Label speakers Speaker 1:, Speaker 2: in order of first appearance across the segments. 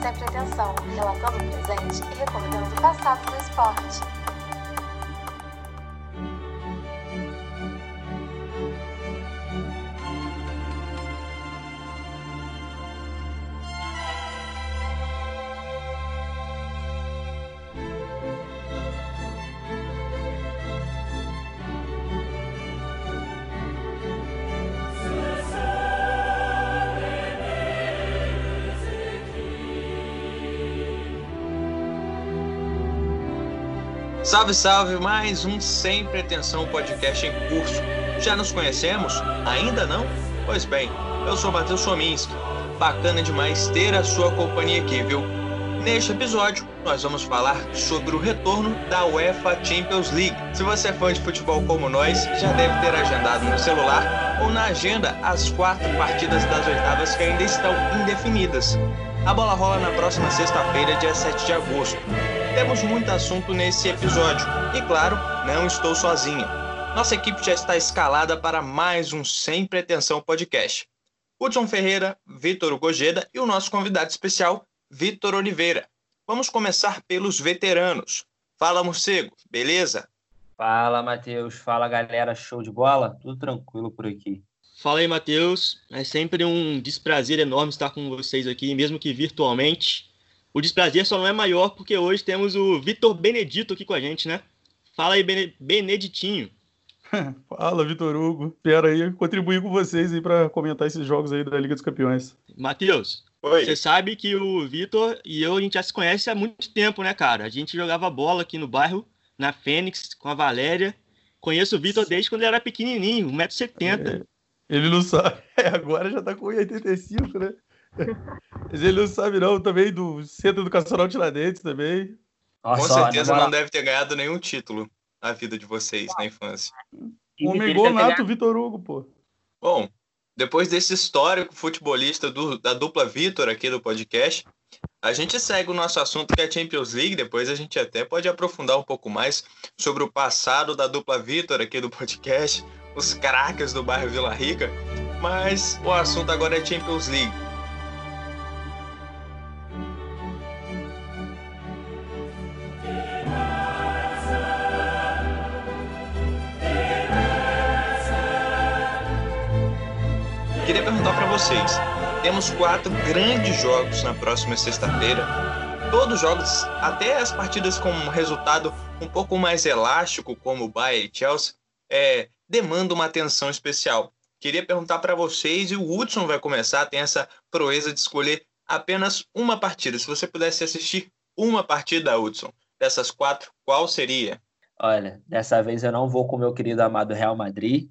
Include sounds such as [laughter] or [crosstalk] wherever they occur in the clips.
Speaker 1: Sempre atenção, relatando o presente e recordando o passado do esporte.
Speaker 2: Salve, salve! Mais um Sem Pretensão podcast em curso. Já nos conhecemos? Ainda não? Pois bem, eu sou Matheus Sominski. Bacana demais ter a sua companhia aqui, viu? Neste episódio, nós vamos falar sobre o retorno da UEFA Champions League. Se você é fã de futebol como nós, já deve ter agendado no celular ou na agenda as quatro partidas das oitavas que ainda estão indefinidas. A bola rola na próxima sexta-feira, dia 7 de agosto. Temos muito assunto nesse episódio e, claro, não estou sozinho. Nossa equipe já está escalada para mais um Sem Pretensão podcast. Hudson Ferreira, Vitor Gojeda e o nosso convidado especial, Vitor Oliveira. Vamos começar pelos veteranos. Fala, morcego, beleza?
Speaker 3: Fala, Matheus. Fala, galera. Show de bola? Tudo tranquilo por aqui.
Speaker 4: Fala aí, Matheus. É sempre um desprazer enorme estar com vocês aqui, mesmo que virtualmente. O desprazer só não é maior porque hoje temos o Vitor Benedito aqui com a gente, né? Fala aí, Beneditinho. [laughs]
Speaker 5: Fala, Vitor Hugo. Pera aí, contribuir com vocês aí para comentar esses jogos aí da Liga dos Campeões.
Speaker 4: Matheus, você sabe que o Vitor e eu, a gente já se conhece há muito tempo, né, cara? A gente jogava bola aqui no bairro, na Fênix, com a Valéria. Conheço o Vitor desde quando ele era pequenininho, 1,70m. É,
Speaker 5: ele não sabe. É, [laughs] agora já tá com 85, né? Mas ele não sabe, não, também do Centro Educacional Tiradentes também.
Speaker 2: Nossa, Com certeza não deve ter ganhado nenhum título na vida de vocês na infância.
Speaker 5: Homem gol nato, Vitor Hugo, pô.
Speaker 2: Bom, depois desse histórico futebolista do, da dupla Vitor aqui do podcast, a gente segue o nosso assunto que é a Champions League. Depois a gente até pode aprofundar um pouco mais sobre o passado da dupla Vitor aqui do podcast, os craques do bairro Vila Rica. Mas o assunto agora é Champions League. Queria perguntar para vocês: temos quatro grandes jogos na próxima sexta-feira. Todos jogos, até as partidas com um resultado um pouco mais elástico, como o Bayern e Chelsea, é, demandam uma atenção especial. Queria perguntar para vocês, e o Hudson vai começar, tem essa proeza de escolher apenas uma partida. Se você pudesse assistir uma partida, Hudson, dessas quatro, qual seria?
Speaker 3: Olha, dessa vez eu não vou com o meu querido amado Real Madrid.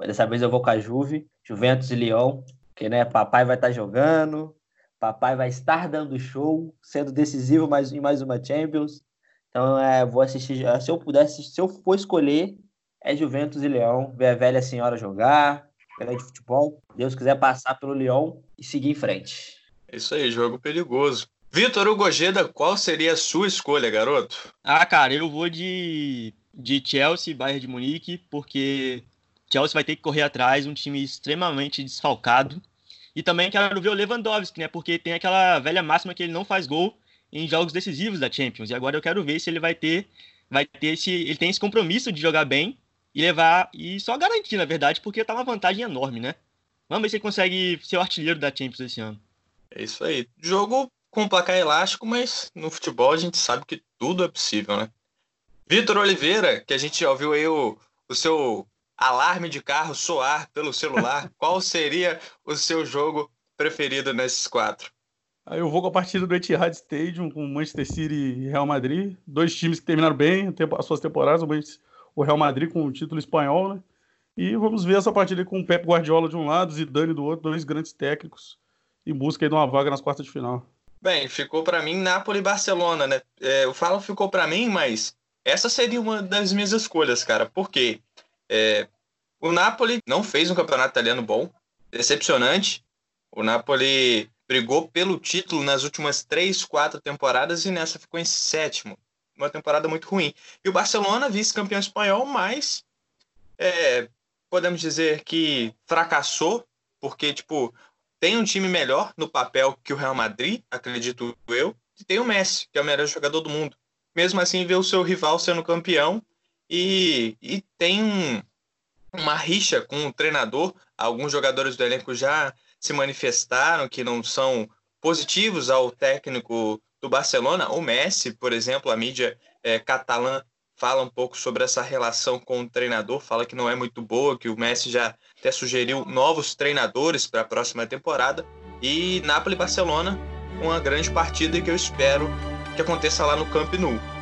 Speaker 3: Dessa vez eu vou com a Juve. Juventus e Lyon, que né, papai vai estar tá jogando, papai vai estar dando show, sendo decisivo mais, em mais uma Champions. Então, é, vou assistir. Se eu pudesse, se eu for escolher, é Juventus e Leão, ver a velha senhora jogar, grande futebol. Deus quiser passar pelo Leão e seguir em frente.
Speaker 2: É isso aí, jogo perigoso. Vitor Ugojeda, qual seria a sua escolha, garoto?
Speaker 4: Ah, cara, eu vou de, de Chelsea, Bayern de Munique, porque Chelsea vai ter que correr atrás, um time extremamente desfalcado. E também quero ver o Lewandowski, né? Porque tem aquela velha máxima que ele não faz gol em jogos decisivos da Champions. E agora eu quero ver se ele vai ter, vai ter esse, ele tem esse compromisso de jogar bem e levar e só garantir, na verdade, porque tá uma vantagem enorme, né? Vamos ver se ele consegue ser o artilheiro da Champions esse ano.
Speaker 2: É isso aí. Jogo com placar elástico, mas no futebol a gente sabe que tudo é possível, né? Vitor Oliveira, que a gente já ouviu aí o, o seu alarme de carro soar pelo celular, [laughs] qual seria o seu jogo preferido nesses quatro?
Speaker 5: Eu vou com a partida do Etihad Stadium com Manchester City e Real Madrid, dois times que terminaram bem as suas temporadas, o Real Madrid com o título espanhol, né? E vamos ver essa partida com o Pep Guardiola de um lado, Zidane do outro, dois grandes técnicos em busca de uma vaga nas quartas de final.
Speaker 2: Bem, ficou para mim Napoli e Barcelona, né? É, eu falo ficou para mim, mas essa seria uma das minhas escolhas, cara. Por quê? É, o Napoli não fez um campeonato italiano bom, decepcionante. O Napoli brigou pelo título nas últimas três, quatro temporadas e nessa ficou em sétimo. Uma temporada muito ruim. E o Barcelona, vice-campeão espanhol, mas é, podemos dizer que fracassou, porque tipo tem um time melhor no papel que o Real Madrid, acredito eu, e tem o Messi, que é o melhor jogador do mundo. Mesmo assim, vê o seu rival sendo campeão e, e tem um, uma rixa com o treinador. Alguns jogadores do elenco já se manifestaram que não são positivos ao técnico do Barcelona. O Messi, por exemplo, a mídia é, catalã fala um pouco sobre essa relação com o treinador, fala que não é muito boa, que o Messi já até sugeriu novos treinadores para a próxima temporada. E Napoli e Barcelona, uma grande partida que eu espero que aconteça lá no Camp Nou.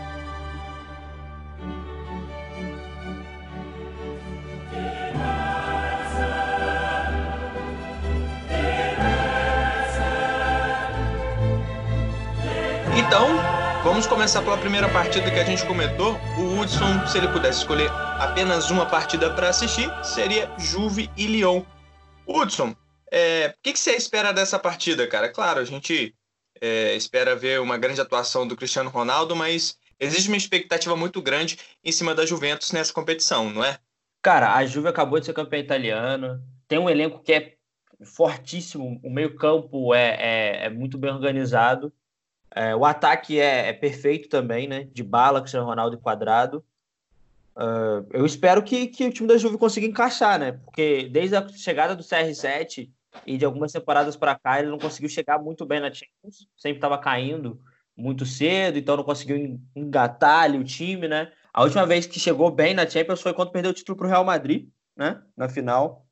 Speaker 2: Então, vamos começar pela primeira partida que a gente comentou. O Hudson, se ele pudesse escolher apenas uma partida para assistir, seria Juve e Lyon. Hudson, é, o que, que, você espera dessa partida, cara? Claro, a gente é, espera ver uma grande atuação do Cristiano Ronaldo, mas existe uma expectativa muito grande em cima da Juventus nessa competição, não é?
Speaker 3: Cara, a Juve acabou de ser campeã italiana, tem um elenco que é fortíssimo, o meio-campo é, é, é muito bem organizado. É, o ataque é, é, perfeito também, né? De bala, Cristiano Ronaldo e Quadrado. Uh, eu espero que, que o time da Juve consiga encaixar, né? Porque desde a chegada do CR7 e de algumas temporadas para cá, ele não conseguiu chegar muito bem na Champions. Sempre estava caindo muito cedo, então não conseguiu engatar ali o time, né? A última vez que chegou bem na Champions foi quando perdeu o título para o Real Madrid, né? Na final.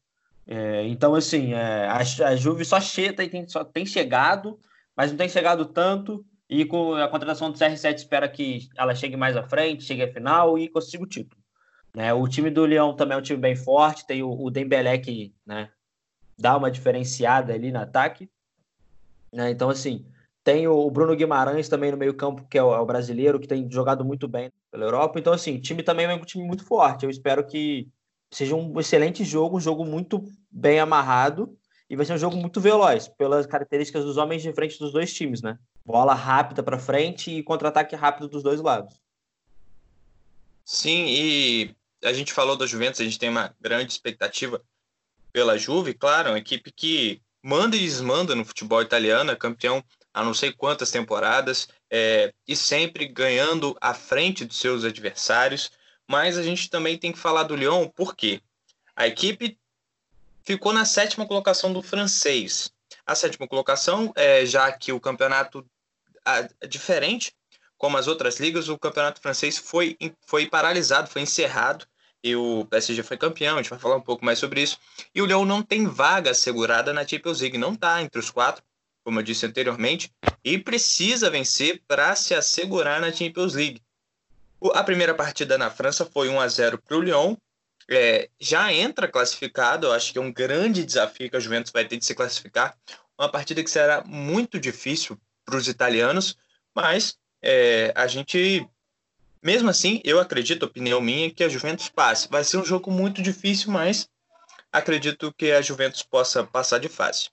Speaker 3: É, então, assim, é, a, a Juve só, che tem, só tem chegado, mas não tem chegado tanto. E com a contratação do CR7 espera que ela chegue mais à frente, chegue à final e consiga o título. Né? O time do Leão também é um time bem forte, tem o, o Dembélé que né, dá uma diferenciada ali no ataque. Né? Então, assim, tem o Bruno Guimarães também no meio campo, que é o, é o, brasileiro, que tem jogado muito bem pela Europa. Então, assim, o time também é um time muito forte. Eu espero que seja um excelente jogo, um jogo muito bem amarrado e vai ser um jogo muito veloz, pelas características dos homens de frente dos dois times, né? Bola rápida para frente e contra-ataque rápido dos dois lados.
Speaker 2: Sim, e a gente falou da Juventus, a gente tem uma grande expectativa pela Juve, claro, uma equipe que manda e desmanda no futebol italiano, é campeão há não sei quantas temporadas, é, e sempre ganhando à frente dos seus adversários. Mas a gente também tem que falar do Lyon, porque a equipe ficou na sétima colocação do francês. A sétima colocação, é, já que o campeonato diferente, como as outras ligas, o campeonato francês foi, foi paralisado, foi encerrado, e o PSG foi campeão, a gente vai falar um pouco mais sobre isso. E o Lyon não tem vaga assegurada na Champions League, não está entre os quatro, como eu disse anteriormente, e precisa vencer para se assegurar na Champions League. A primeira partida na França foi 1 a 0 para o Lyon, é, já entra classificado, eu acho que é um grande desafio que a Juventus vai ter de se classificar. Uma partida que será muito difícil para os italianos, mas é, a gente, mesmo assim, eu acredito, opinião minha, que a Juventus passe. Vai ser um jogo muito difícil, mas acredito que a Juventus possa passar de fase.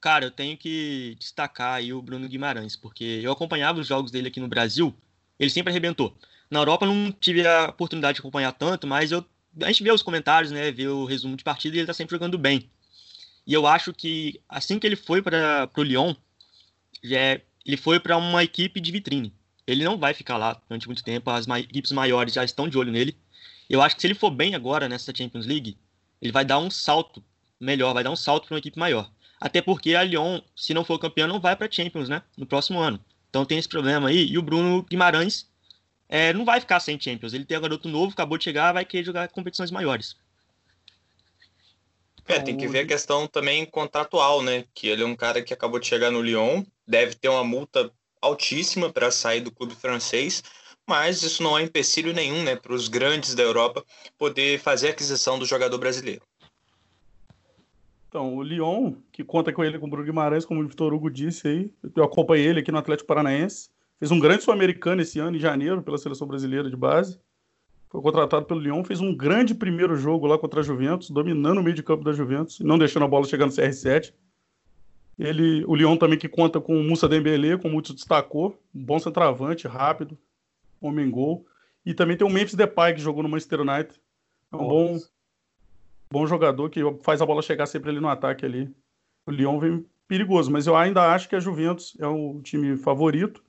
Speaker 4: Cara, eu tenho que destacar aí o Bruno Guimarães, porque eu acompanhava os jogos dele aqui no Brasil, ele sempre arrebentou. Na Europa não tive a oportunidade de acompanhar tanto, mas eu, a gente vê os comentários, né, vê o resumo de partida e ele tá sempre jogando bem. E eu acho que assim que ele foi para o Lyon, é, ele foi para uma equipe de vitrine. Ele não vai ficar lá durante muito tempo, as equipes maiores já estão de olho nele. Eu acho que se ele for bem agora nessa Champions League, ele vai dar um salto melhor, vai dar um salto para uma equipe maior. Até porque a Lyon, se não for campeão, não vai para Champions, né? No próximo ano. Então tem esse problema aí. E o Bruno Guimarães é, não vai ficar sem Champions. Ele tem um garoto novo, acabou de chegar, vai querer jogar competições maiores.
Speaker 2: É, tem que ver a questão também contratual, né? Que ele é um cara que acabou de chegar no Lyon, deve ter uma multa altíssima para sair do clube francês, mas isso não é empecilho nenhum, né, para os grandes da Europa poder fazer a aquisição do jogador brasileiro.
Speaker 5: Então, o Lyon, que conta com ele com o Bruno Guimarães, como o Vitor Hugo disse aí, eu acompanhei ele aqui no Atlético Paranaense, fez um grande sul-americano esse ano, em janeiro, pela seleção brasileira de base foi contratado pelo Lyon, fez um grande primeiro jogo lá contra a Juventus, dominando o meio de campo da Juventus, não deixando a bola chegar no CR7. Ele, o Lyon também que conta com o Moussa Dembélé, como muito destacou, um bom centroavante, rápido, homem gol. E também tem o Memphis Depay que jogou no Manchester United. É um bom, bom jogador que faz a bola chegar sempre ali no ataque ali. O Lyon vem perigoso, mas eu ainda acho que a Juventus é o time favorito.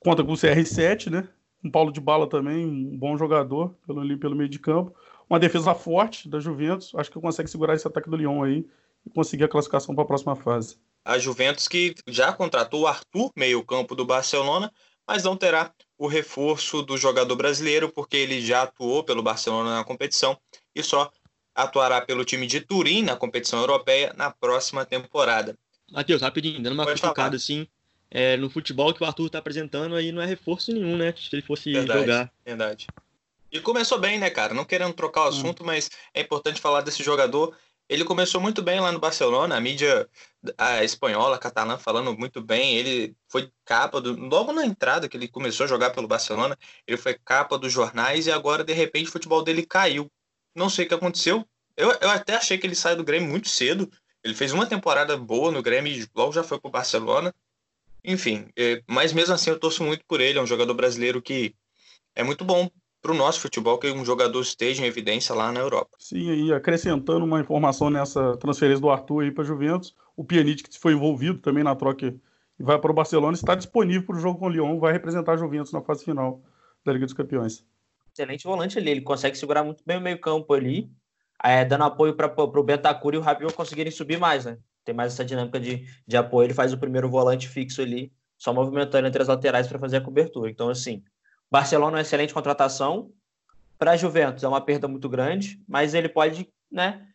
Speaker 5: Conta com o CR7, né? Um Paulo de Bala também, um bom jogador pelo, ali pelo meio de campo. Uma defesa forte da Juventus. Acho que consegue segurar esse ataque do Lyon aí e conseguir a classificação para a próxima fase.
Speaker 2: A Juventus que já contratou o Arthur, meio-campo do Barcelona, mas não terá o reforço do jogador brasileiro, porque ele já atuou pelo Barcelona na competição e só atuará pelo time de Turim na competição europeia na próxima temporada.
Speaker 4: Matheus, rapidinho, dando uma Pode cutucada assim, é, no futebol que o Arthur está apresentando aí não é reforço nenhum, né? Se ele fosse
Speaker 2: verdade,
Speaker 4: jogar.
Speaker 2: Verdade. E começou bem, né, cara? Não querendo trocar o hum. assunto, hum. mas é importante falar desse jogador. Ele começou muito bem lá no Barcelona, a mídia a espanhola, a catalã falando muito bem. Ele foi capa do. Logo na entrada que ele começou a jogar pelo Barcelona, ele foi capa dos jornais e agora, de repente, o futebol dele caiu. Não sei o que aconteceu. Eu, eu até achei que ele saiu do Grêmio muito cedo. Ele fez uma temporada boa no Grêmio e logo já foi pro Barcelona. Enfim, é, mas mesmo assim eu torço muito por ele. É um jogador brasileiro que é muito bom para o nosso futebol que um jogador esteja em evidência lá na Europa.
Speaker 5: Sim, e acrescentando uma informação nessa transferência do Arthur aí para Juventus, o Pjanic que foi envolvido também na troca e vai para o Barcelona está disponível para o jogo com o Lyon, vai representar a Juventus na fase final da Liga dos Campeões.
Speaker 3: Excelente volante ali, ele consegue segurar muito bem o meio campo ali, é, dando apoio para o Bentacur e o Rabiot conseguirem subir mais, né? Tem mais essa dinâmica de, de apoio, ele faz o primeiro volante fixo ali, só movimentando entre as laterais para fazer a cobertura. Então, assim, Barcelona é uma excelente contratação. Para a Juventus é uma perda muito grande, mas ele pode né,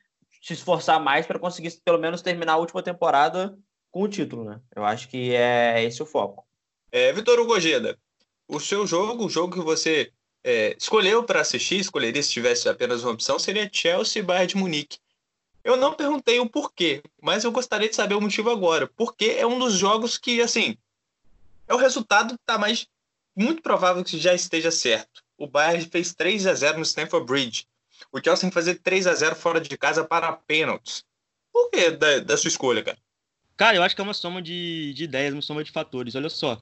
Speaker 3: se esforçar mais para conseguir pelo menos terminar a última temporada com o título. Né? Eu acho que é esse o foco.
Speaker 2: É, Vitor Hugo Ojeda, o seu jogo, o jogo que você é, escolheu para assistir, escolheria se tivesse apenas uma opção, seria Chelsea e Bayern de Munique. Eu não perguntei o porquê, mas eu gostaria de saber o motivo agora. Porque é um dos jogos que, assim, é o resultado que está mais muito provável que já esteja certo. O Bayern fez 3 a 0 no Stamford Bridge. O Chelsea tem que fazer 3 a 0 fora de casa para pênaltis. Por que da, da, sua escolha, cara?
Speaker 4: Cara, eu acho que é uma soma de, de ideias, uma soma de fatores. Olha só.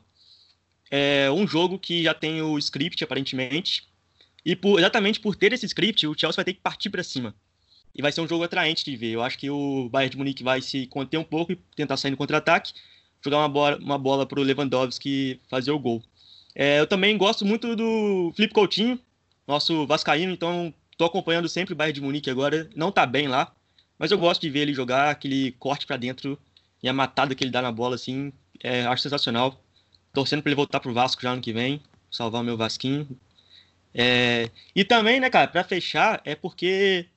Speaker 4: É um jogo que já tem o script, aparentemente. E por, exatamente por ter esse script, o Chelsea vai ter que partir para cima. E vai ser um jogo atraente de ver. Eu acho que o Bayern de Munique vai se conter um pouco e tentar sair no contra-ataque. Jogar uma bola, uma bola para o Lewandowski fazer o gol. É, eu também gosto muito do Felipe Coutinho, nosso vascaíno, então estou acompanhando sempre o Bayern de Munique agora. Não está bem lá, mas eu gosto de ver ele jogar, aquele corte para dentro e a matada que ele dá na bola, assim, é, acho sensacional. Torcendo para ele voltar pro Vasco já ano que vem, salvar o meu Vasquinho. É, e também, né, cara, para fechar, é porque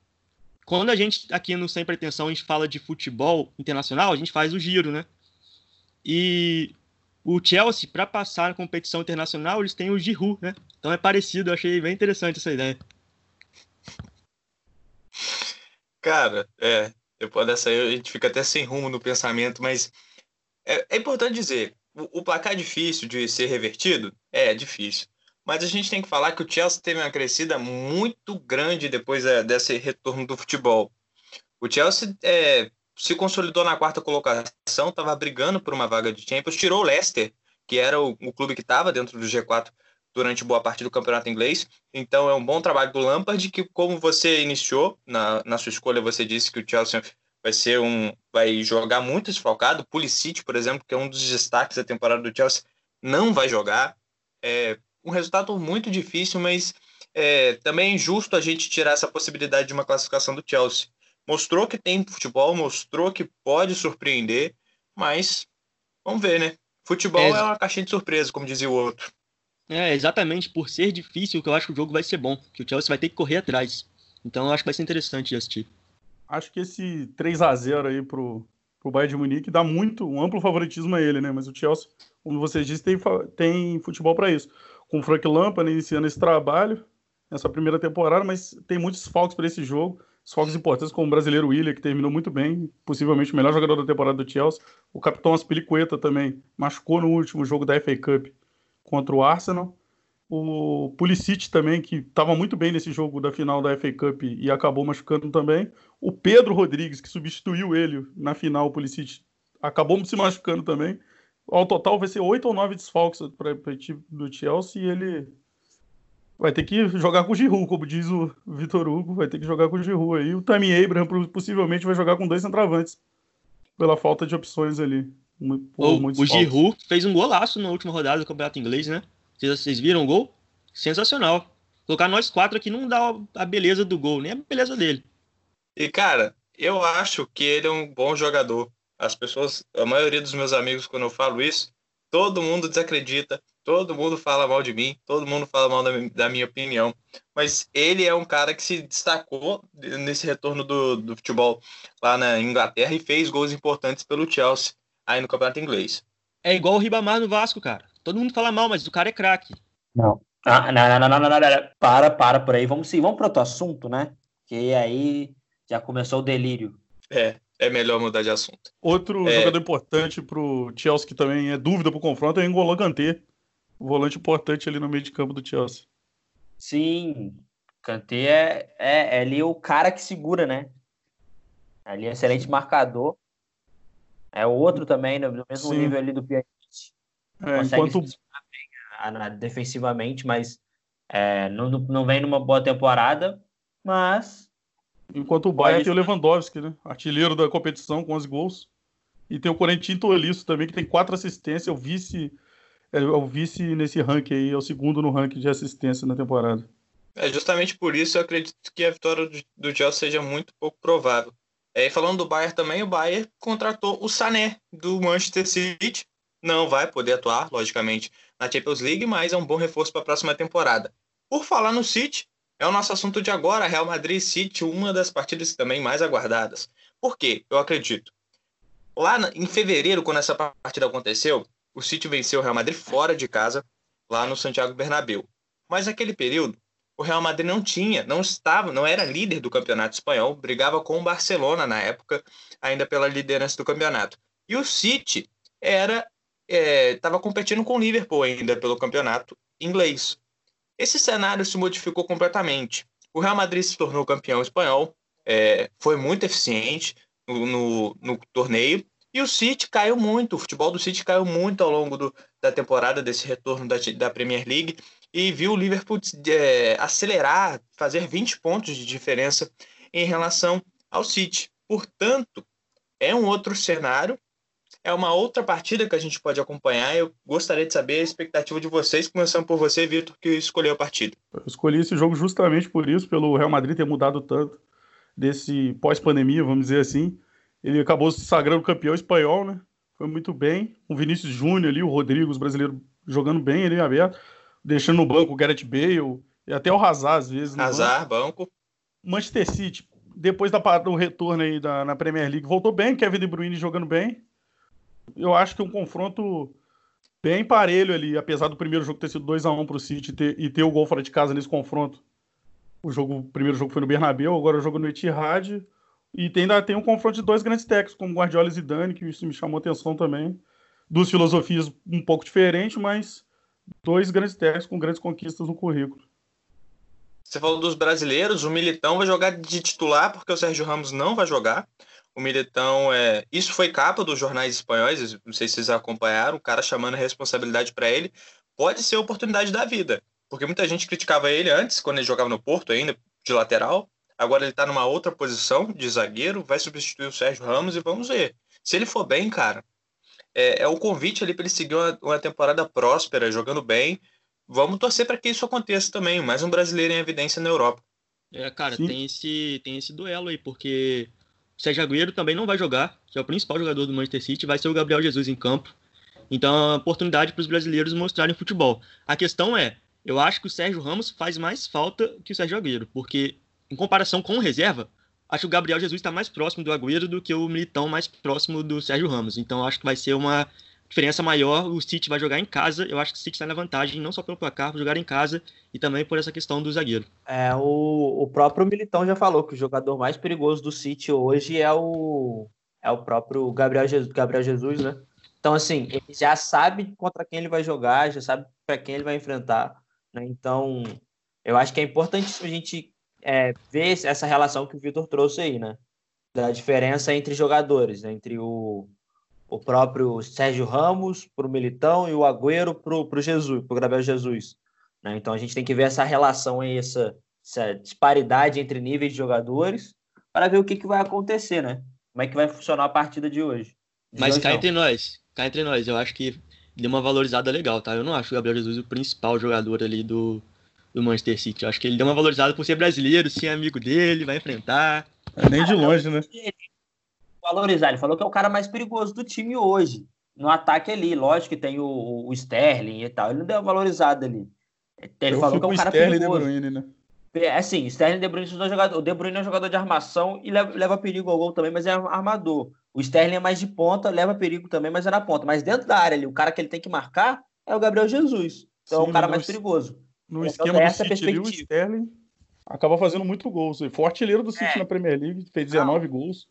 Speaker 4: quando a gente aqui no Sem Pretensão a gente fala de futebol internacional, a gente faz o giro, né? E o Chelsea, para passar na competição internacional, eles têm o Giroud, né? Então é parecido, eu achei bem interessante essa ideia.
Speaker 2: Cara, é, depois dessa aí a gente fica até sem rumo no pensamento, mas é, é importante dizer, o, o, placar difícil de ser revertido? É, é difícil. Mas a gente tem que falar que o Chelsea teve uma crescida muito grande depois é, desse retorno do futebol. O Chelsea é, se consolidou na quarta colocação, estava brigando por uma vaga de Champions, tirou o Leicester, que era o, o clube que estava dentro do G4 durante boa parte do campeonato inglês. Então é um bom trabalho do Lampard, que como você iniciou na, na sua escolha, você disse que o Chelsea vai ser um vai jogar muito desfalcado. Pulisic, por exemplo, que é um dos destaques da temporada do Chelsea, não vai jogar. É um resultado muito difícil, mas é, também é injusto a gente tirar essa possibilidade de uma classificação do Chelsea mostrou que tem futebol, mostrou que pode surpreender, mas vamos ver, né? Futebol é, é uma caixinha de surpresa, como dizia o outro.
Speaker 4: É, exatamente por ser difícil que eu acho que o jogo vai ser bom, que o Chelsea vai ter que correr atrás. Então eu acho que vai ser interessante de assistir.
Speaker 5: Acho que esse 3 a 0 aí pro, pro Bayern de Munique dá muito, um amplo favoritismo a ele, né? Mas o Chelsea, como vocês disseram, tem, tem futebol para isso. Com o Frank Lampard iniciando esse trabalho, nessa primeira temporada, mas tem muitos falcos para esse jogo fogos importantes como o brasileiro William, que terminou muito bem, possivelmente o melhor jogador da temporada do Chelsea. O capitão Aspilicueta também machucou no último jogo da FA Cup contra o Arsenal. O Pulisic também, que estava muito bem nesse jogo da final da FA Cup e acabou machucando também. O Pedro Rodrigues, que substituiu ele na final, o Pulisic, acabou se machucando também. Ao total vai ser oito ou nove desfalques para o time do Chelsea e ele vai ter que jogar com o Giroud, como diz o Vitor Hugo, vai ter que jogar com o Giroud aí. O Tammy Abraham possivelmente vai jogar com dois centravantes. pela falta de opções ali.
Speaker 4: O, o Giroud fez um golaço na última rodada do Campeonato Inglês, né? Vocês, vocês viram o gol? Sensacional. Colocar nós quatro aqui não dá a beleza do gol, nem a beleza dele.
Speaker 2: E, cara, eu acho que ele é um bom jogador. As pessoas, a maioria dos meus amigos, quando eu falo isso, todo mundo desacredita, todo mundo fala mal de mim, todo mundo fala mal da, da minha opinião. Mas ele é um cara que se destacou nesse retorno do, do futebol lá na Inglaterra e fez gols importantes pelo Chelsea aí no Campeonato Inglês.
Speaker 4: É igual o Ribamar no Vasco, cara. Todo mundo fala mal, mas o cara é craque.
Speaker 3: Não. Ah, não, não, não, não, não, não, Para, para por aí. Vamos sim, vamos para outro assunto, né? Que aí já começou o delírio.
Speaker 2: É, é melhor mudar de assunto.
Speaker 5: Outro é... jogador importante pro Chelsea que também é dúvida pro confronto é o N'Golo Kanté. O volante importante ali no meio de campo do Chelsea.
Speaker 3: Sim, Kanté é, é, é ali o cara que segura, né? Ali é excelente marcador. É o outro também, no mesmo Sim. nível ali do Pjanic.
Speaker 5: É, enquanto... bem,
Speaker 3: ah, defensivamente, mas é, não, não vem numa boa temporada, mas...
Speaker 5: Enquanto o Bayern tem o Lewandowski, né? Artilheiro da competição com 11 gols. E tem o Corentin Tolisso também, que tem quatro assistências, é o vice... É o vice nesse ranking aí, é o segundo no ranking de assistência na temporada.
Speaker 2: É justamente por isso eu acredito que a vitória do Chelsea seja muito pouco provável. É, falando do Bayern também, o Bayern contratou o Sané do Manchester City. Não vai poder atuar, logicamente, na Champions League, mas é um bom reforço para a próxima temporada. Por falar no City, é o nosso assunto de agora, Real Madrid City, uma das partidas também mais aguardadas. Por quê? Eu acredito. Lá em fevereiro, quando essa partida aconteceu, o City venceu o Real Madrid fora de casa, lá no Santiago Bernabéu. Mas naquele período, o Real Madrid não tinha, não estava, não era líder do campeonato espanhol, brigava com o Barcelona na época, ainda pela liderança do campeonato. E o City era estava é, competindo com o Liverpool ainda pelo campeonato inglês. Esse cenário se modificou completamente. O Real Madrid se tornou campeão espanhol, é, foi muito eficiente no, no, no, torneio, e o City caiu muito. O futebol do City caiu muito ao longo do, da temporada, desse retorno da, da Premier League e viu o Liverpool é, acelerar, fazer 20 pontos de diferença em relação ao City. Portanto, é um outro cenário, é uma outra partida que a gente pode acompanhar. Eu gostaria de saber a expectativa de vocês, começando por você, Vitor, que escolheu a partida.
Speaker 5: Eu escolhi esse jogo justamente por isso, pelo Real Madrid ter mudado tanto desse pós-pandemia, vamos dizer assim. Ele acabou se sagrando campeão espanhol, né? Foi muito bem. O Vinícius Júnior ali, o Rodrigo, os brasileiros jogando bem ali aberto deixando no banco o Gareth Bale e até o Hazard às vezes.
Speaker 2: Hazard, banco. banco.
Speaker 5: Manchester City, depois da, do retorno aí da, na Premier League, voltou bem, Kevin De Bruyne jogando bem. Eu acho que um confronto bem parelho ali, apesar do primeiro jogo ter sido 2 a 1 para o City ter, e ter o gol fora de casa nesse confronto. O, jogo, o primeiro jogo foi no Bernabéu, agora o jogo no Etihad. E tem, ainda tem um confronto de dois grandes técnicos, como Guardiola e Zidane, que isso me chamou atenção também. Duas filosofias um pouco diferentes, mas dois grandes técnicos com grandes conquistas no currículo.
Speaker 2: Você falou dos brasileiros, o Militão vai jogar de titular porque o Sérgio Ramos não vai jogar. O Militão é. Isso foi capa dos jornais espanhóis, não sei se vocês acompanharam, o cara chamando a responsabilidade para ele. Pode ser a oportunidade da vida, porque muita gente criticava ele antes, quando ele jogava no Porto ainda, de lateral. Agora ele está numa outra posição de zagueiro, vai substituir o Sérgio Ramos e vamos ver. Se ele for bem, cara, é, é o convite ali para ele seguir uma, uma temporada próspera, jogando bem. Vamos torcer para que isso aconteça também. Mais um brasileiro em evidência na Europa.
Speaker 4: É, cara, tem esse, tem esse duelo aí, porque o Sérgio Agüero também não vai jogar, que é o principal jogador do Manchester City, vai ser o Gabriel Jesus em campo. Então é uma oportunidade para os brasileiros mostrarem futebol. A questão é, eu acho que o Sérgio Ramos faz mais falta que o Sérgio Agüero, porque em comparação com o reserva, acho que o Gabriel Jesus está mais próximo do Agüero do que o Militão mais próximo do Sérgio Ramos. Então acho que vai ser uma diferença maior. O City vai jogar em casa. Eu acho que o City está na vantagem, não só pelo placar, por jogar em casa e também por essa questão do zagueiro.
Speaker 3: É, o, o próprio Militão já falou que o jogador mais perigoso do City hoje é o, é o próprio Gabriel Jesus, Gabriel Jesus, né? Então, assim, ele já sabe contra quem ele vai jogar, já sabe para quem ele vai enfrentar. Né? Então, eu acho que é importante a gente é, ver essa relação que o Vitor trouxe aí, né? Da diferença entre jogadores, né? entre o, o próprio Sérgio Ramos para o Militão e o Agüero para o Jesus, para o Gabriel Jesus. Né? Então a gente tem que ver essa relação aí, essa, essa disparidade entre níveis de jogadores para ver o que, que vai acontecer, né? como é que vai funcionar a partida de hoje. De
Speaker 4: Mas
Speaker 3: hoje,
Speaker 4: cá
Speaker 3: não.
Speaker 4: entre nós, cá entre nós, eu acho que deu uma valorizada legal, tá? Eu não acho o Gabriel Jesus o principal jogador ali do, do Manchester City. Eu acho que ele deu uma valorizada por ser brasileiro, ser amigo dele, vai enfrentar.
Speaker 5: É nem de longe, né?
Speaker 3: Valorizar, ele falou que é o cara mais perigoso do time hoje. No ataque ali, lógico que tem o, o Sterling e tal. Ele não deu uma valorizada ali. Ele
Speaker 5: eu
Speaker 3: falou que é um cara
Speaker 5: Sterling e De
Speaker 3: perigoso.
Speaker 5: Bruyne, né?
Speaker 3: É assim, Sterling e De Bruyne são dois jogadores. O De Bruyne é um jogador de armação e leva, leva perigo ao gol também, mas é armador. O Sterling é mais de ponta, leva perigo também, mas é na ponta. Mas dentro da área ali, o cara que ele tem que marcar é o Gabriel Jesus. Então é
Speaker 5: Sim,
Speaker 3: o cara mais perigoso.
Speaker 5: No
Speaker 3: É,
Speaker 5: esquema do
Speaker 3: essa
Speaker 5: City o
Speaker 3: perspectiva.
Speaker 5: Sterling acaba fazendo muito gols. Ele foi artilheiro do City
Speaker 3: É.
Speaker 5: na Premier League, fez 19 gols.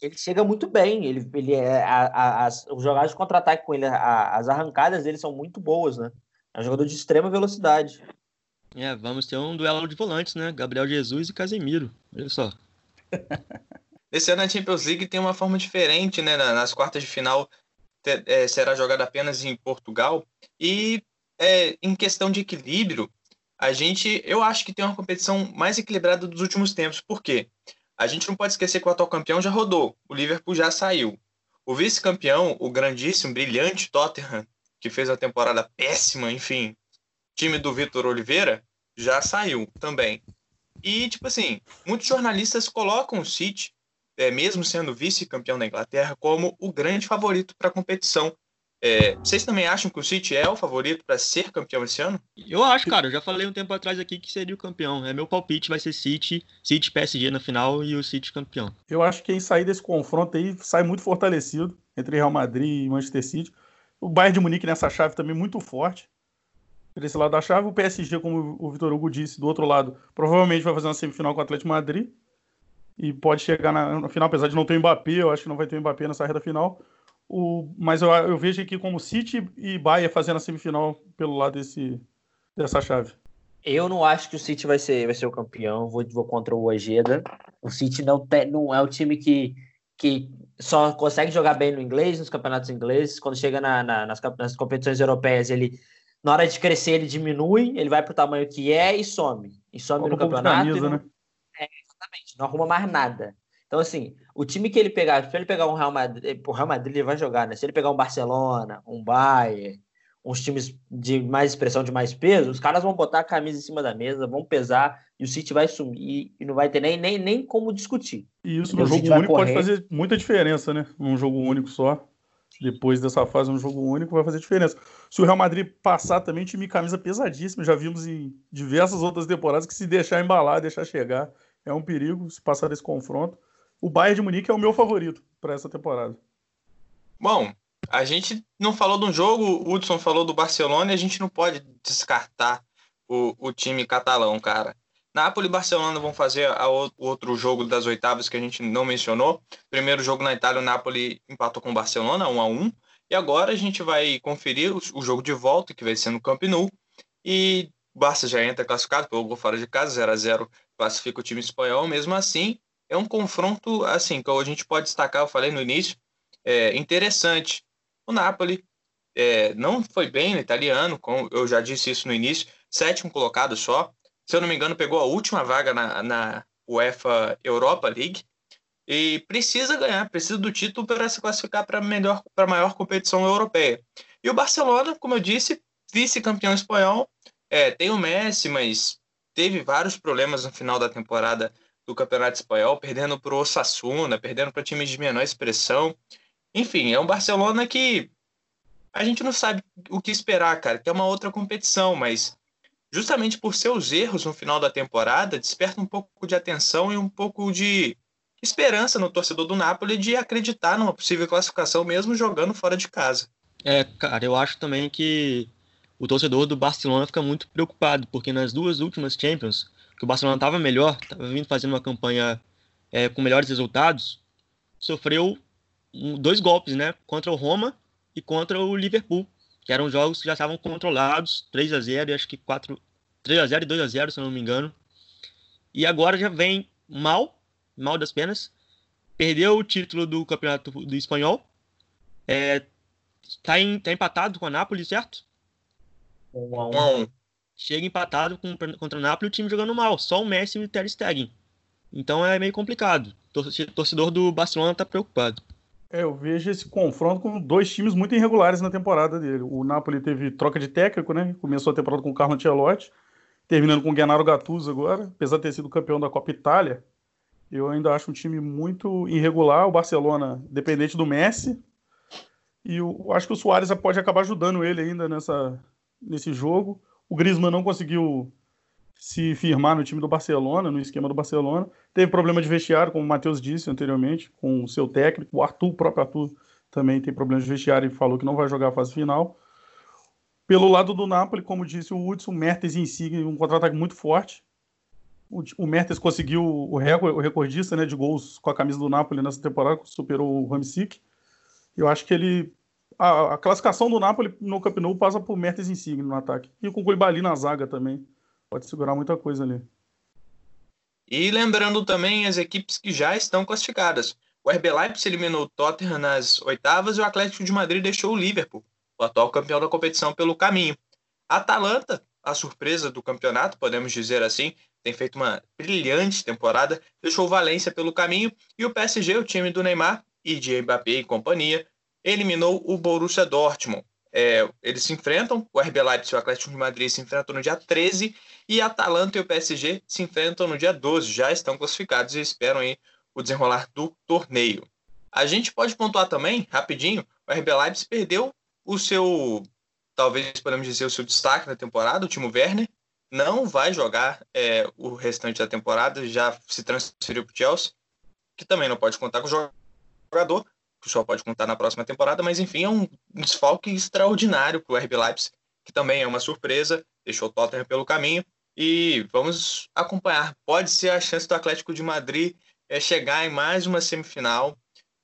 Speaker 3: Ele chega muito bem. Ele, ele é, a- a- as, os jogadas de contra-ataque com ele, a- as arrancadas dele são muito boas, né? É um jogador de extrema velocidade.
Speaker 4: É, vamos ter um duelo de volantes, né? Gabriel Jesus e Casemiro. Olha só. [laughs]
Speaker 2: Esse ano a Champions League tem uma forma diferente, né? Na- Nas quartas de final te- é, será jogada apenas em Portugal. E é, em questão de equilíbrio, a gente, eu acho que tem uma competição mais equilibrada dos últimos tempos. Por quê? A gente não pode esquecer que o atual campeão já rodou, o Liverpool já saiu. O vice-campeão, o grandíssimo, brilhante Tottenham, que fez uma temporada péssima, enfim, time do Vitor Oliveira, já saiu também. E, tipo assim, muitos jornalistas colocam o City é, mesmo sendo vice-campeão da Inglaterra, como o grande favorito para a competição. É, vocês também acham que o City é o favorito para ser campeão esse ano?
Speaker 4: Eu acho, cara, eu já falei um tempo atrás aqui que seria o campeão. É meu palpite, vai ser City, City PSG na final e o City campeão.
Speaker 5: Eu acho que quem sair desse confronto aí sai muito fortalecido entre Real Madrid e Manchester City. O Bayern de Munique nessa chave também muito forte. Desse lado da chave, o PSG, como o Vitor Hugo disse, do outro lado, provavelmente vai fazer uma semifinal com o Atlético de Madrid. E pode chegar na, na final, apesar de não ter o Mbappé, eu acho que não vai ter o Mbappé nessa reta final. O, mas eu, eu vejo aqui como City e Bayern fazendo a semifinal pelo lado desse, dessa chave.
Speaker 3: Eu não acho que o City vai ser, vai ser o campeão. Vou, vou contra o Ojeda. O City não, tem, não é o time que, que só consegue jogar bem no inglês, nos campeonatos ingleses. Quando chega na, na, nas, nas competições europeias, ele, na hora de crescer, ele diminui, ele vai para o tamanho que é e some. E some no campeonato.
Speaker 5: camisa,
Speaker 3: não-
Speaker 5: né?
Speaker 3: Exatamente, não arruma mais nada. Então, assim, o time que ele pegar, se ele pegar um Real Madrid, o Real Madrid ele vai jogar, né? Se ele pegar um Barcelona, um Bayern, uns times de mais expressão, de mais peso, os caras vão botar a camisa em cima da mesa, vão pesar, e o City vai sumir e não vai ter nem, nem, nem como discutir.
Speaker 5: E isso
Speaker 3: City
Speaker 5: jogo único pode fazer muita diferença, né? Um jogo único só. Depois dessa fase, um jogo único vai fazer diferença. Se o Real Madrid passar também, time camisa pesadíssima. Já vimos em diversas outras temporadas que se deixar embalar, deixar chegar, é um perigo se passar desse confronto. O Bayern de Munique é o meu favorito para essa temporada.
Speaker 2: Bom, a gente não falou de um jogo, o Hudson falou do Barcelona e a gente não pode descartar o, o time catalão, cara. Napoli e Barcelona vão fazer o outro jogo das oitavas que a gente não mencionou. Primeiro jogo na Itália, o Napoli empatou com o Barcelona, 1 a 1 E agora a gente vai conferir o, o jogo de volta, que vai ser no Camp Nou. E o Barça já entra classificado pelo gol fora de casa, 0 a 0 classifica o time espanhol. Mesmo assim, é um confronto assim que a gente pode destacar, eu falei no início, é, interessante. O Napoli é, não foi bem no italiano, como eu já disse isso no início, sétimo colocado só. Se eu não me engano, pegou a última vaga na, na UEFA Europa League e precisa ganhar, precisa do título para se classificar para melhor, para a maior competição europeia. E o Barcelona, como eu disse, vice-campeão espanhol, é, tem o Messi, mas teve vários problemas no final da temporada do Campeonato Espanhol, perdendo para o Osasuna, perdendo para times de menor expressão. Enfim, é um Barcelona que a gente não sabe o que esperar, cara, que é uma outra competição, mas justamente por seus erros no final da temporada, desperta um pouco de atenção e um pouco de esperança no torcedor do Napoli de acreditar numa possível classificação mesmo jogando fora de casa.
Speaker 4: É, cara, eu acho também que o torcedor do Barcelona fica muito preocupado, porque nas duas últimas Champions, que o Barcelona estava melhor, estava vindo fazendo uma campanha é, com melhores resultados, sofreu um, dois golpes, né? Contra o Roma e contra o Liverpool, que eram jogos que já estavam controlados, 3 a 0 e acho que 4, 3 a 0 e 2 a 0 se eu não me engano. E agora já vem mal, mal das penas, perdeu o título do campeonato do espanhol, é, tá, em, tá empatado com a Napoli, certo?
Speaker 3: Um a um.
Speaker 4: Chega empatado com, contra o Napoli, o time jogando mal, só o Messi e o Ter Stegen. Então é meio complicado. Torcedor do Barcelona está preocupado.
Speaker 5: É, eu vejo esse confronto com dois times muito irregulares na temporada dele. O Napoli teve troca de técnico, né? Começou a temporada com o Carlo Ancelotti, terminando com o Gennaro Gattuso agora. Apesar de ter sido campeão da Copa Itália, eu ainda acho um time muito irregular. O Barcelona, dependente do Messi. E eu acho que o Soares pode acabar ajudando ele ainda nessa, nesse jogo. O Griezmann não conseguiu se firmar no time do Barcelona, no esquema do Barcelona. Teve problema de vestiário, como o Matheus disse anteriormente, com o seu técnico. O Arthur, o próprio Arthur, também tem problemas de vestiário e falou que não vai jogar a fase final. Pelo lado do Napoli, como disse o Hudson, o Mertens em si, um contra-ataque muito forte. O, o Mertens conseguiu o, recorde, o recordista né, de gols com a camisa do Napoli nessa temporada, superou o Ramsic. Eu acho que ele a, a, classificação do Napoli no Camp Nou passa por Mertens Insigne no ataque. E com o Koulibaly na zaga também. Pode segurar muita coisa ali.
Speaker 2: E lembrando também as equipes que já estão classificadas. O RB Leipzig eliminou o Tottenham nas oitavas e o Atlético de Madrid deixou o Liverpool, o atual campeão da competição, pelo caminho. A Atalanta, a surpresa do campeonato, podemos dizer assim, tem feito uma brilhante temporada, deixou o Valência pelo caminho e o PSG, o time do Neymar e de Mbappé e companhia, eliminou o Borussia Dortmund. É, eles se enfrentam, o RB Leipzig e o Atlético de Madrid se enfrentam no dia 13 e Atalanta e o PSG se enfrentam no dia 12. Já estão classificados e esperam aí o desenrolar do torneio. A gente pode pontuar também, rapidinho, o RB Leipzig perdeu o seu, talvez podemos dizer, o seu destaque na temporada, o Timo Werner, não vai jogar é, o restante da temporada, já se transferiu para o Chelsea, que também não pode contar com o jogador, que só pode contar na próxima temporada, mas enfim, é um desfalque extraordinário para o RB Leipzig, que também é uma surpresa, deixou o Tottenham pelo caminho, e vamos acompanhar. Pode ser a chance do Atlético de Madrid é, chegar em mais uma semifinal,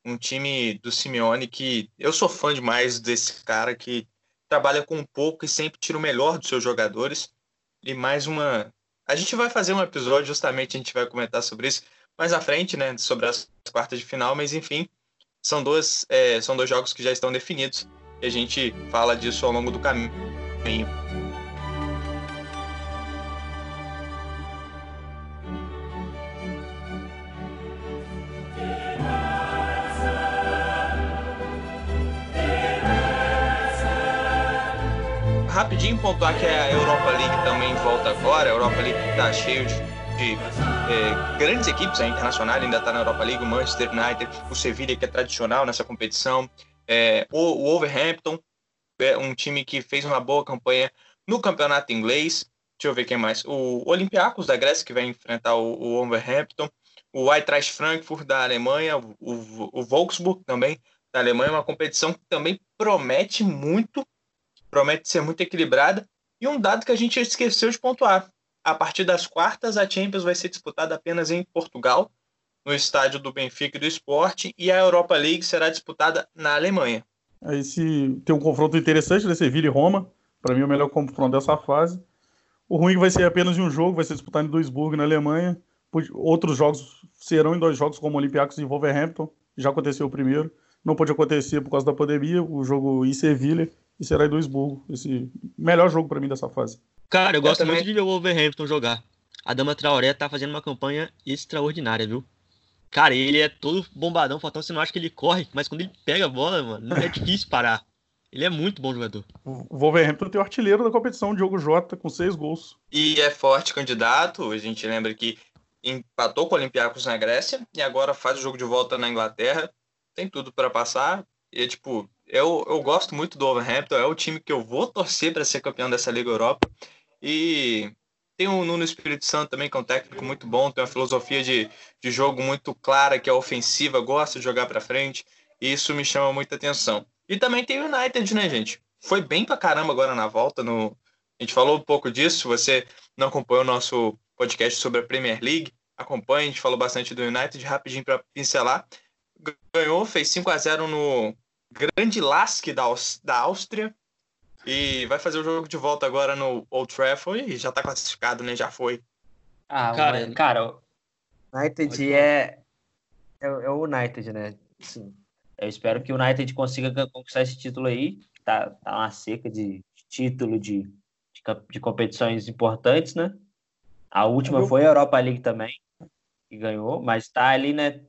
Speaker 2: um time do Simeone que eu sou fã demais desse cara que trabalha com pouco e sempre tira o melhor dos seus jogadores. E mais uma. A gente vai fazer um episódio, justamente a gente vai comentar sobre isso mais à frente, né? Sobre as quartas de final, mas enfim, são dois, é, são dois jogos que já estão definidos e a gente fala disso ao longo do caminho. Rapidinho pontuar que a Europa League também volta agora. A Europa League está cheio de de é, grandes equipes, a Internacional ainda está na Europa League, o Manchester United, o Sevilla, que é tradicional nessa competição, é, o, o Wolverhampton, é um time que fez uma boa campanha no campeonato inglês. Deixa eu ver quem mais. O Olympiacos da Grécia, que vai enfrentar o, o Wolverhampton. O Eintracht Frankfurt da Alemanha. O, o, o Wolfsburg também da Alemanha. Uma competição que também promete muito, promete ser muito equilibrada. E um dado que a gente esqueceu de pontuar: a partir das quartas, a Champions vai ser disputada apenas em Portugal, no estádio do Benfica e do Esporte, e a Europa League será disputada na Alemanha.
Speaker 5: Aí se tem um confronto interessante, né? Sevilha e Roma. Para mim, é o melhor confronto dessa fase. O ruim vai ser apenas em um jogo, vai ser disputado em Duisburg, na Alemanha. Outros jogos serão em dois jogos, como Olympiacos e Wolverhampton. Já aconteceu o primeiro. Não pode acontecer por causa da pandemia. O jogo em Sevilha e será em Duisburgo. Esse melhor jogo para mim dessa fase.
Speaker 4: Cara, eu gosto eu muito de ver o Wolverhampton jogar. A Dama Traoré tá fazendo uma campanha extraordinária, viu? Cara, ele é todo bombadão, faltando você não acha que ele corre, mas quando ele pega a bola, mano, não é difícil parar. Ele é muito bom jogador.
Speaker 5: O Wolverhampton tem o artilheiro da competição, Diogo Jota, com seis gols.
Speaker 2: E é forte candidato. A gente lembra que empatou com o Olympiacos na Grécia e agora faz o jogo de volta na Inglaterra. Tem tudo para passar. E, tipo, eu, eu gosto muito do Wolverhampton. É o time que eu vou torcer para ser campeão dessa Liga Europa. E tem o Nuno Espírito Santo também, que é um técnico muito bom, tem uma filosofia de, de jogo muito clara, que é ofensiva, gosta de jogar para frente, e isso me chama muita atenção. E também tem o United, né, gente? Foi bem pra caramba agora na volta. No... A gente falou um pouco disso. você não acompanhou o nosso podcast sobre a Premier League, acompanhe. A gente falou bastante do United, rapidinho para pincelar. Ganhou, fez 5 a 0 no Grande Lask da, da Áustria. E vai fazer o jogo de volta agora no Old Trafford e já tá classificado, né? Já foi.
Speaker 3: Ah, cara, mas, cara o United é, é, é, o United, né? Sim. Eu espero que o United consiga conquistar esse título aí. Tá, tá uma seca de título de, de, de competições importantes, né? A última foi a Europa League também. que ganhou, mas tá ali, né?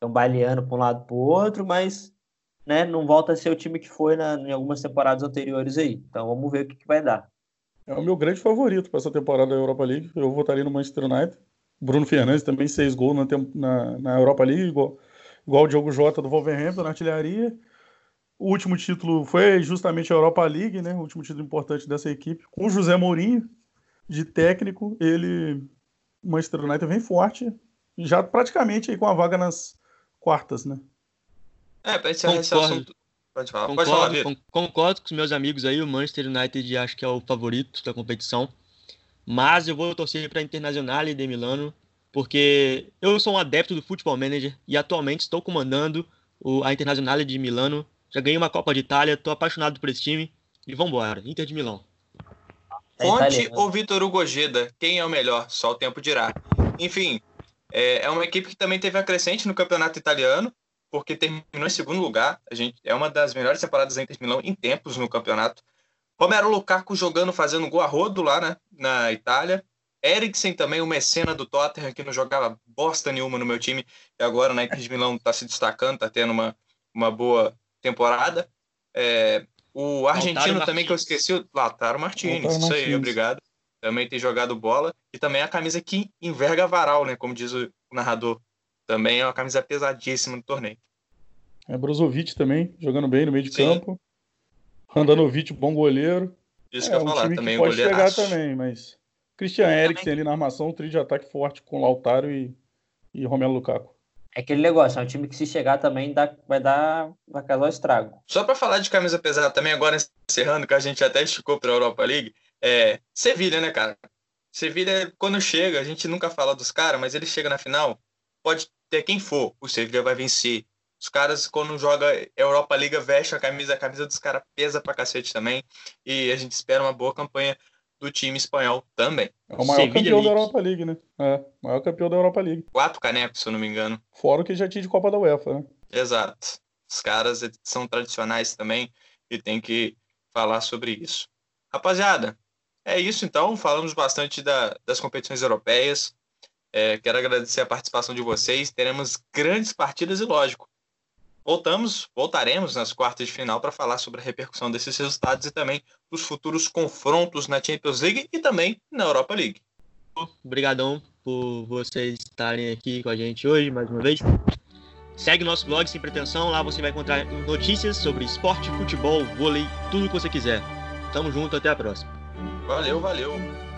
Speaker 3: Cambaleando para um lado para o outro, mas né, não volta a ser o time que foi na, em algumas temporadas anteriores aí. Então vamos ver o que, que vai dar.
Speaker 5: É o meu grande favorito para essa temporada da Europa League. Eu votaria no Manchester United. Bruno Fernandes também seis gols na, na, na Europa League, igual, igual o Diogo Jota do Wolverhampton na artilharia. O último título foi justamente a Europa League, né? O último título importante dessa equipe. Com o José Mourinho, de técnico, ele. O Manchester United vem forte, já praticamente aí com a vaga nas quartas, né?
Speaker 2: É, para encerrar esse assunto. Pode falar,
Speaker 4: concordo,
Speaker 2: pode falar,
Speaker 4: concordo com os meus amigos aí, o Manchester United acho que é o favorito da competição. Mas eu vou torcer para a Internazionale de Milano, porque eu sou um adepto do Futebol Manager e atualmente estou comandando o, a Internazionale de Milano. Já ganhei uma Copa de Itália, estou apaixonado por esse time e vamos embora, Inter de Milão.
Speaker 2: É Fonte ou Vitor Hugo Geda? Quem é o melhor? Só o tempo dirá. Enfim, é, é uma equipe que também teve a crescente no campeonato italiano, porque terminou em segundo lugar. A gente é uma das melhores temporadas da Inter de Milão em tempos no campeonato. Romero Lukaku jogando, fazendo gol a rodo lá né, na Itália. Eriksen também, o mecena do Tottenham, que não jogava bosta nenhuma no meu time, e agora na Inter de Milão está se destacando, está tendo uma, uma boa temporada. É, o argentino também, que eu esqueci, o Lautaro Martins, Lautaro isso aí, obrigado. Também tem jogado bola, e também a camisa que enverga varal, né, como diz o narrador também é uma camisa pesadíssima no torneio.
Speaker 5: É Brozovic também, jogando bem no meio de Sim. campo. Randanovic, bom goleiro.
Speaker 2: Isso é, que eu ia
Speaker 5: um
Speaker 2: falar,
Speaker 5: time
Speaker 2: também
Speaker 5: que pode chegar também, mas. Christian Eriksen ali na armação, um trio de ataque forte com Lautaro e, e Romelu Lukaku.
Speaker 3: É aquele negócio, é um time que se chegar também dá, vai dar vai causar estrago.
Speaker 2: Só para falar de camisa pesada também, agora encerrando, que a gente até esticou para a Europa League, é Sevilha, né, cara? Sevilha, quando chega, a gente nunca fala dos caras, mas ele chega na final, pode ter quem for, o Sevilla vai vencer. Os caras, quando joga Europa Liga, veste a camisa, a camisa dos caras pesa pra cacete também. E a gente espera uma boa campanha do time espanhol também.
Speaker 5: É o maior Sevilla campeão League. da Europa League, né? É, maior campeão da Europa League.
Speaker 2: Quatro canecos, se eu não me engano.
Speaker 5: Fora o que já tinha de Copa da UEFA, né?
Speaker 2: Exato. Os caras são tradicionais também e tem que falar sobre isso. Rapaziada, é isso então. Falamos bastante da, das competições europeias. É, quero agradecer a participação de vocês. Teremos grandes partidas e, lógico, voltamos, voltaremos nas quartas de final para falar sobre a repercussão desses resultados e também dos futuros confrontos na Champions League e também na Europa League.
Speaker 4: Obrigadão por vocês estarem aqui com a gente hoje mais uma vez. Segue nosso blog Sem Pretensão, lá você vai encontrar notícias sobre esporte, futebol, vôlei, tudo que você quiser. Tamo junto, até a próxima.
Speaker 2: Valeu, valeu.